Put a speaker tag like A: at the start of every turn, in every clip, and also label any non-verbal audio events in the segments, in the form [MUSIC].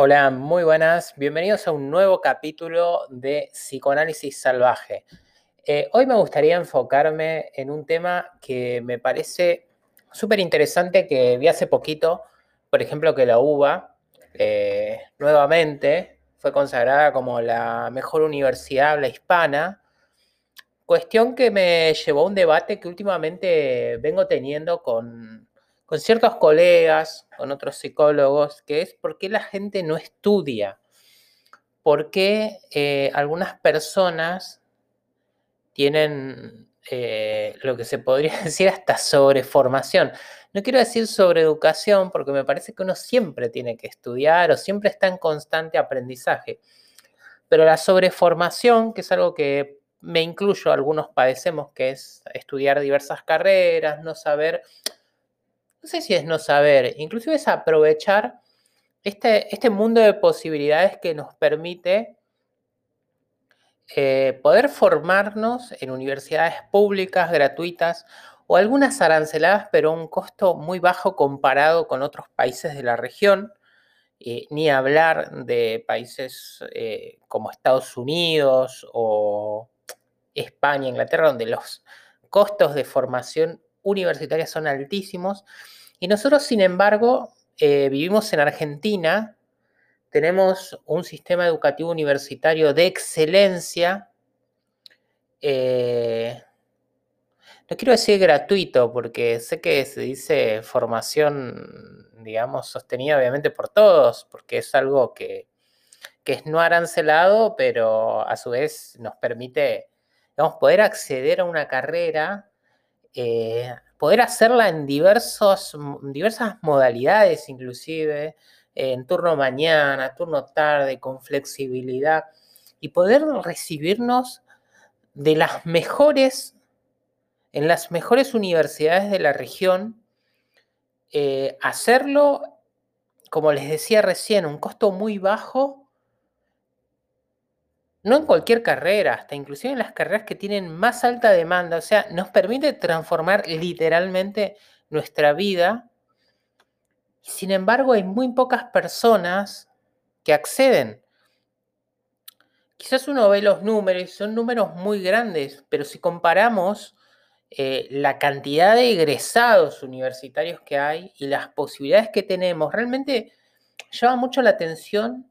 A: Hola, muy buenas. Bienvenidos a un nuevo capítulo de Psicoanálisis Salvaje. Eh, hoy me gustaría enfocarme en un tema que me parece súper interesante que vi hace poquito, por ejemplo, que la UBA eh, nuevamente fue consagrada como la mejor universidad habla hispana, cuestión que me llevó a un debate que últimamente vengo teniendo con con ciertos colegas, con otros psicólogos, que es por qué la gente no estudia, por qué eh, algunas personas tienen eh, lo que se podría [LAUGHS] decir hasta sobreformación. No quiero decir sobre educación porque me parece que uno siempre tiene que estudiar o siempre está en constante aprendizaje. Pero la sobreformación, que es algo que me incluyo, algunos padecemos, que es estudiar diversas carreras, no saber no sé si es no saber, inclusive es aprovechar este, este mundo de posibilidades que nos permite eh, poder formarnos en universidades públicas, gratuitas o algunas aranceladas, pero a un costo muy bajo comparado con otros países de la región. Eh, ni hablar de países eh, como Estados Unidos o España, Inglaterra, donde los costos de formación universitarias son altísimos. Y nosotros, sin embargo, eh, vivimos en Argentina, tenemos un sistema educativo universitario de excelencia. Eh, no quiero decir gratuito, porque sé que se dice formación, digamos, sostenida obviamente por todos, porque es algo que, es no arancelado, pero a su vez nos permite, digamos, poder acceder a una carrera eh, poder hacerla en diversos, diversas modalidades, inclusive en turno mañana, turno tarde, con flexibilidad, y poder recibirnos de las mejores, en las mejores universidades de la región, eh, hacerlo, como les decía recién, un costo muy bajo no en cualquier carrera, hasta inclusive en las carreras que tienen más alta demanda, o sea, nos permite transformar literalmente nuestra vida. Sin embargo, hay muy pocas personas que acceden. Quizás uno ve los números, son números muy grandes, pero si comparamos eh, la cantidad de egresados universitarios que hay y las posibilidades que tenemos, realmente llama mucho la atención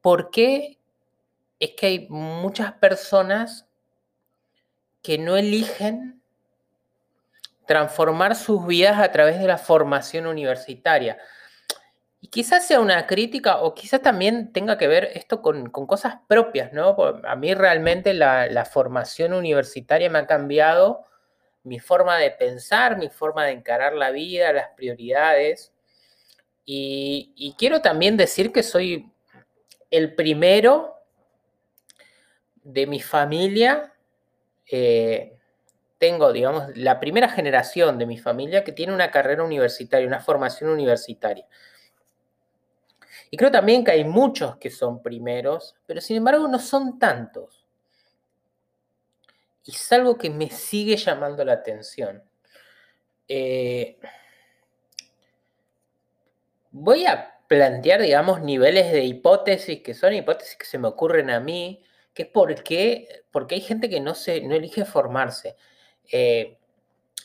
A: por qué es que hay muchas personas que no eligen transformar sus vidas a través de la formación universitaria. Y quizás sea una crítica o quizás también tenga que ver esto con, cosas propias, ¿no? A mí realmente la, formación universitaria me ha cambiado mi forma de pensar, mi forma de encarar la vida, las prioridades. y quiero también decir que soy el primero de mi familia, eh, tengo, digamos, la primera generación de mi familia que tiene una carrera universitaria, una formación universitaria. Y creo también que hay muchos que son primeros, pero sin embargo no son tantos. Y es algo que me sigue llamando la atención. Eh, voy a plantear, digamos, niveles de hipótesis que son hipótesis que se me ocurren a mí, que es porque, porque hay gente que no, se, no elige formarse. Eh,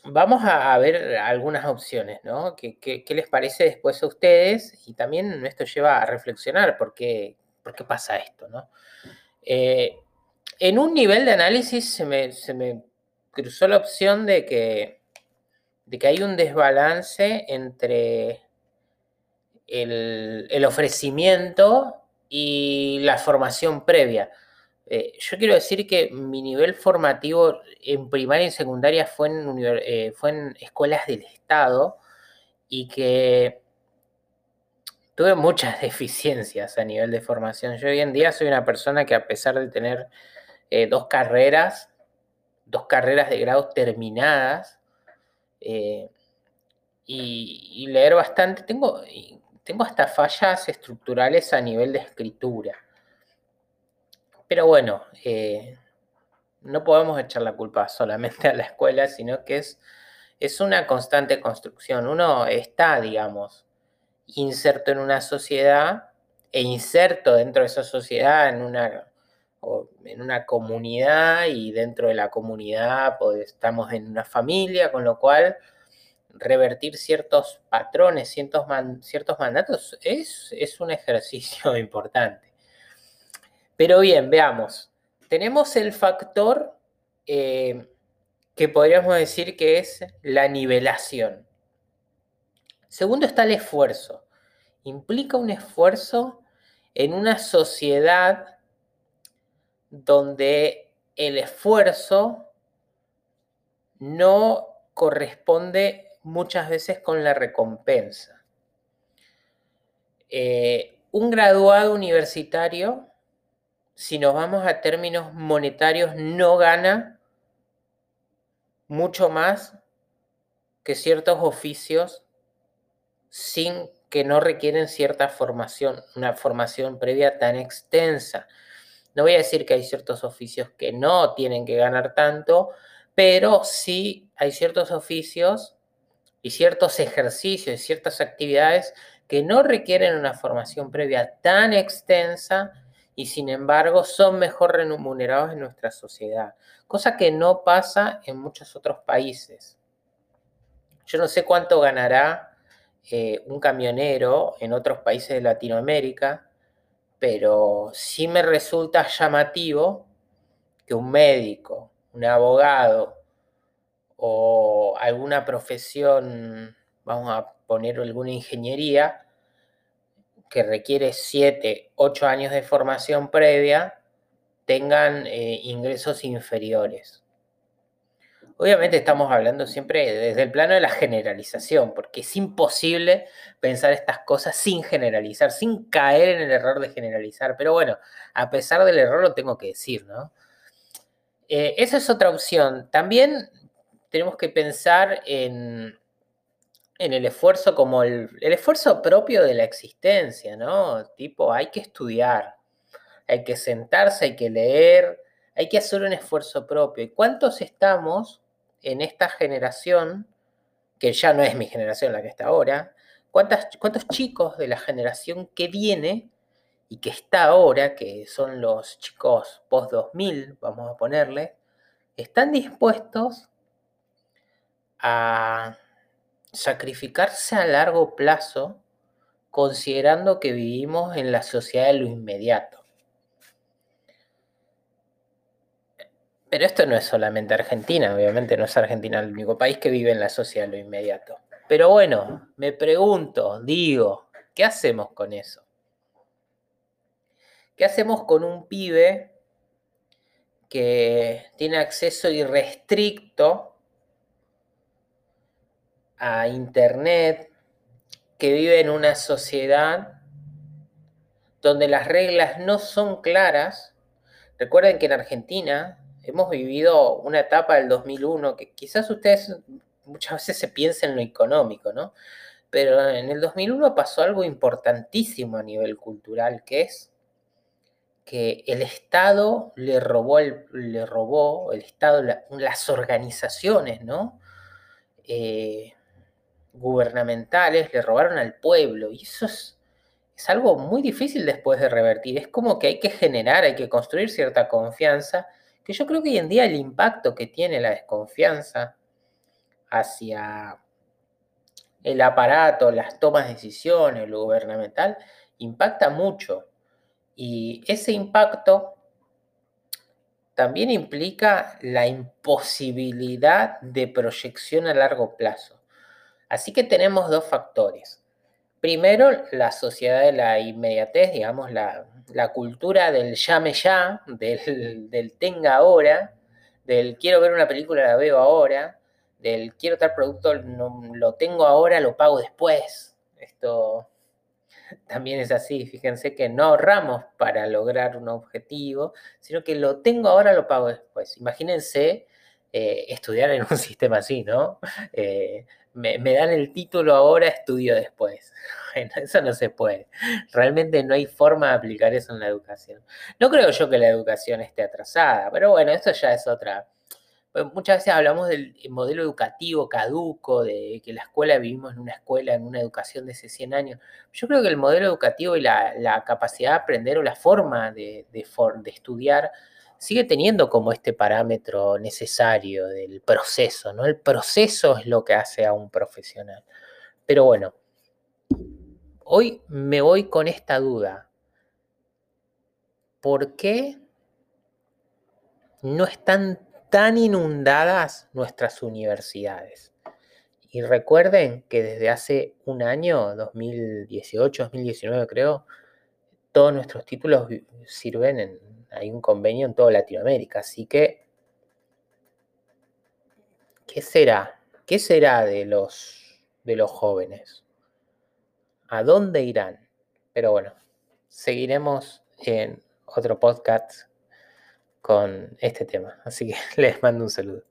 A: vamos a, ver algunas opciones, ¿no? ¿Qué, les parece después a ustedes? Y también esto lleva a reflexionar por qué, por qué pasa esto, ¿no? Eh, en un nivel de análisis se me, cruzó la opción de que, de que hay un desbalance entre el, el ofrecimiento y la formación previa. Eh, yo quiero decir que mi nivel formativo en primaria y secundaria fue en, eh, escuelas del Estado y que tuve muchas [LAUGHS] deficiencias a nivel de formación. Yo hoy en día soy una persona que a pesar de tener eh, dos carreras, dos carreras de grado terminadas, y, leer bastante, tengo hasta fallas estructurales a nivel de escritura. Pero bueno, eh, no podemos echar la culpa [LAUGHS] solamente a la escuela, sino que es, es una constante construcción. Uno está, digamos, inserto en una sociedad e inserto dentro de esa sociedad en una, en una comunidad y dentro de la comunidad pues, estamos en una familia, con lo cual revertir ciertos patrones, ciertos, ciertos mandatos es, es un ejercicio [LAUGHS] importante. Pero bien, veamos. Tenemos el factor eh, que podríamos decir que es la nivelación. Segundo está el esfuerzo. Implica un esfuerzo en una sociedad donde el esfuerzo no corresponde muchas veces con la recompensa. Eh, un graduado universitario, si nos vamos a términos monetarios, no gana mucho más que ciertos oficios sin que no requieren cierta formación, una formación previa tan extensa. No voy a decir que hay ciertos oficios que no tienen que ganar tanto, pero sí hay ciertos oficios y ciertos ejercicios y ciertas actividades que no requieren una formación previa tan extensa y sin embargo son mejor remunerados en nuestra sociedad, cosa que no pasa en muchos otros países. Yo no sé cuánto ganará eh, un camionero en otros países de Latinoamérica, pero sí me resulta llamativo que un médico, un abogado o alguna profesión, vamos a poner alguna ingeniería, que requiere 7, 8 años de formación previa, tengan eh, ingresos inferiores. Obviamente estamos hablando siempre desde el plano de la generalización, porque es imposible pensar estas cosas sin generalizar, sin caer en el error de generalizar. Pero bueno, a pesar del error lo tengo que decir, ¿no? Eh, esa es otra opción. También tenemos que pensar en, en el esfuerzo como el, esfuerzo propio de la existencia, ¿no? Tipo, hay que estudiar, hay que sentarse, hay que leer, hay que hacer un esfuerzo propio. ¿Y cuántos estamos en esta generación, que ya no es mi generación la que está ahora, cuántas, cuántos chicos de la generación que viene y que está ahora, que son los chicos post-2000, vamos a ponerle, están dispuestos a sacrificarse a largo plazo considerando que vivimos en la sociedad de lo inmediato. Pero esto no es solamente Argentina, obviamente no es Argentina el único país que vive en la sociedad de lo inmediato. Pero bueno, me pregunto, digo, ¿qué hacemos con eso? ¿Qué hacemos con un pibe que tiene acceso irrestricto a Internet, que vive en una sociedad donde las reglas no son claras. Recuerden que en Argentina hemos vivido una etapa del 2001 que quizás ustedes muchas veces se piensen en lo económico, ¿no? Pero en el 2001 pasó algo importantísimo a nivel cultural, que es que el Estado le robó, el, le robó el Estado, las organizaciones, ¿no? Eh, gubernamentales le robaron al pueblo y eso es, es algo muy difícil después de revertir. Es como que hay que generar, hay que construir cierta confianza, que yo creo que hoy en día el impacto que tiene la desconfianza hacia el aparato, las tomas de decisiones, lo gubernamental, impacta mucho. Y ese impacto también implica la imposibilidad de proyección a largo plazo. Así que tenemos dos factores. Primero, la sociedad de la inmediatez, digamos, la, cultura del llame ya, [LAUGHS] del, tenga ahora, del quiero ver una película, la veo ahora, del quiero tal producto, no, lo tengo ahora, lo pago después. Esto [LAUGHS] también es así, fíjense que no ahorramos para lograr un objetivo, sino que lo tengo ahora, lo pago después. Imagínense eh, estudiar en un [LAUGHS] sistema así, ¿no? Eh, me, dan el título ahora, estudio después. [LAUGHS] Bueno, eso no se puede. Realmente no hay forma de aplicar eso en la educación. No creo yo que la educación esté atrasada, pero bueno, eso ya es otra, muchas veces hablamos del modelo educativo caduco, de que la escuela vivimos en una escuela, en una educación de hace 100 años. Yo creo que el modelo educativo y la, capacidad de aprender o la forma de, de, de estudiar sigue teniendo como este parámetro necesario del proceso, ¿no? El proceso es lo que hace a un profesional. Pero bueno, hoy me voy con esta duda. ¿Por qué no están tan inundadas nuestras universidades? Y recuerden que desde hace un año, 2018, 2019 creo, todos nuestros títulos sirven en, hay un convenio en toda Latinoamérica, así que, ¿qué será? ¿Qué será de los, de los jóvenes? ¿A dónde irán? Pero bueno, seguiremos en otro podcast con este tema. Así que [LAUGHS] les mando un saludo.